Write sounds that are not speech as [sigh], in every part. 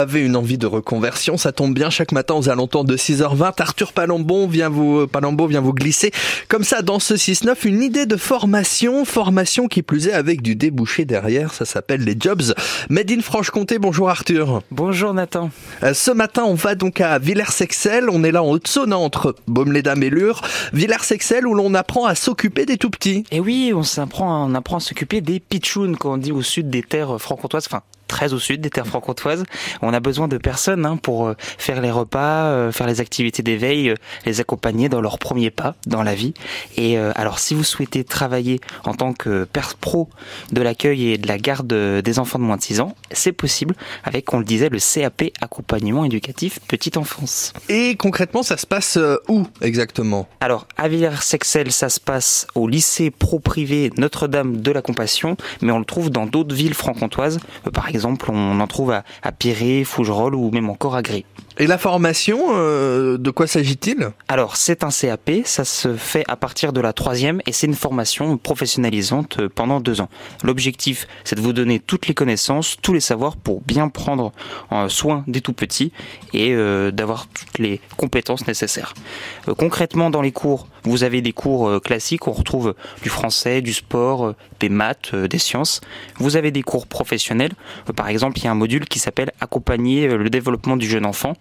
avez une envie de reconversion, ça tombe bien chaque matin aux alentours de 6h20. Arthur Palambon vient vous, Palambon vient vous glisser comme ça dans ce 6-9 une idée de formation, formation qui plus est avec du débouché derrière. Ça s'appelle les Jobs Made in Franche-Comté. Bonjour Arthur. Bonjour Nathan. Euh, ce matin, on va donc à Villers-Sexel. On est là en Haute-Saône entre Baume-les-Dames et Lure. Villers-Sexel où l'on apprend à s'occuper des tout petits. Et oui, on apprend, on apprend à s'occuper des pitchouns, comme on dit au sud des terres franc-comtoises. Enfin, très au sud des terres franc-comtoises. On a besoin de personnes hein, pour euh, faire les repas, euh, faire les activités d'éveil, euh, les accompagner dans leurs premiers pas dans la vie. Et alors, si vous souhaitez travailler en tant que père pro de l'accueil et de la garde des enfants de moins de 6 ans, c'est possible avec, on le disait, le CAP accompagnement éducatif petite enfance. Et concrètement, ça se passe où exactement? Alors, à Villers-Sexel, ça se passe au lycée pro privé Notre-Dame de la Compassion, mais on le trouve dans d'autres villes franc-comtoises, par exemple exemple, on en trouve à, à Piré, Fougerolles ou même encore à Gré. Et la formation, euh, de quoi s'agit-il? Alors, c'est un CAP, ça se fait à partir de la troisième et c'est une formation professionnalisante euh, pendant deux ans. L'objectif, c'est de vous donner toutes les connaissances, tous les savoirs pour bien prendre euh, soin des tout petits et d'avoir toutes les compétences nécessaires. concrètement, dans les cours, vous avez des cours classiques, on retrouve du français, du sport, des maths, des sciences. Vous avez des cours professionnels. par exemple, il y a un module qui s'appelle Accompagner le développement du jeune enfant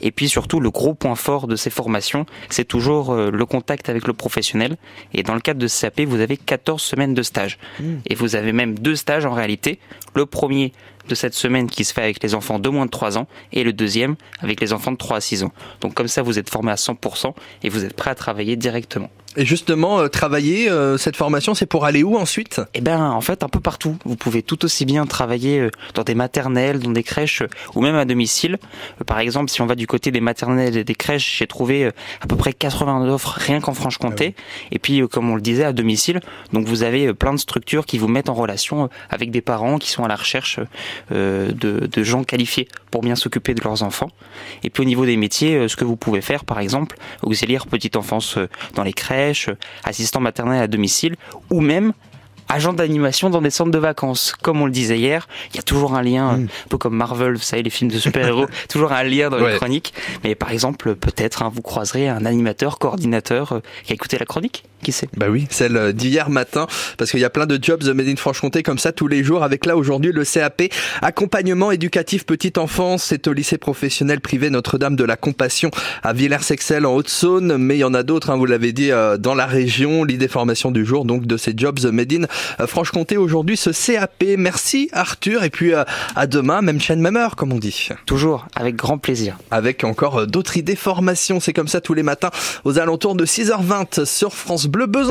et puis surtout, le gros point fort de ces formations, c'est toujours euh, le contact avec le professionnel. Et dans le cadre de CAP, vous avez 14 semaines de stage. Mmh. Et vous avez même deux stages en réalité. Le premier de cette semaine qui se fait avec les enfants de moins de 3 ans et le deuxième avec les enfants de 3 à 6 ans. Donc comme ça, vous êtes formé à 100% et vous êtes prêt à travailler directement. Et justement, euh, travailler euh, cette formation, c'est pour aller où ensuite? Eh ben, en fait, un peu partout. Vous pouvez tout aussi bien travailler euh, dans des maternelles, dans des crèches ou même à domicile. par exemple, si on va du côté des maternelles et des crèches, j'ai trouvé à peu près 80 offres rien qu'en Franche-Comté. Ah et puis, comme on le disait, à domicile. Donc, vous avez plein de structures qui vous mettent en relation avec des parents qui sont à la recherche de, de gens qualifiés pour bien s'occuper de leurs enfants. Et puis, au niveau des métiers, ce que vous pouvez faire, par exemple, auxiliaire petite enfance dans les crèches assistant maternel à domicile, ou même agent d'animation dans des centres de vacances. Comme on le disait hier, il y a toujours un lien, mm. un peu comme Marvel, vous savez, les films de super-héros, [laughs] toujours un lien dans les chroniques. Mais par exemple, peut-être, hein, vous croiserez un animateur, coordinateur euh, qui a écouté la chronique, qui sait? Bah oui, celle euh, d'hier matin, parce qu'il y a plein de jobs de Made in Franche-Comté comme ça tous les jours, avec là aujourd'hui le CAP, accompagnement éducatif petite enfance, c'est au lycée professionnel privé Notre-Dame de la Compassion à Villers-Sexel en Haute-Saône, mais il y en a d'autres, hein, vous l'avez dit, euh, dans la région, l'idée formation du jour, donc de ces jobs Made in Franche-Comté aujourd'hui ce CAP. Merci Arthur et puis euh, à demain, même chaîne, même heure comme on dit. Toujours avec grand plaisir. Avec encore euh, d'autres idées formation, c'est comme ça tous les matins aux alentours de 6h20 sur France Bleu Besançon.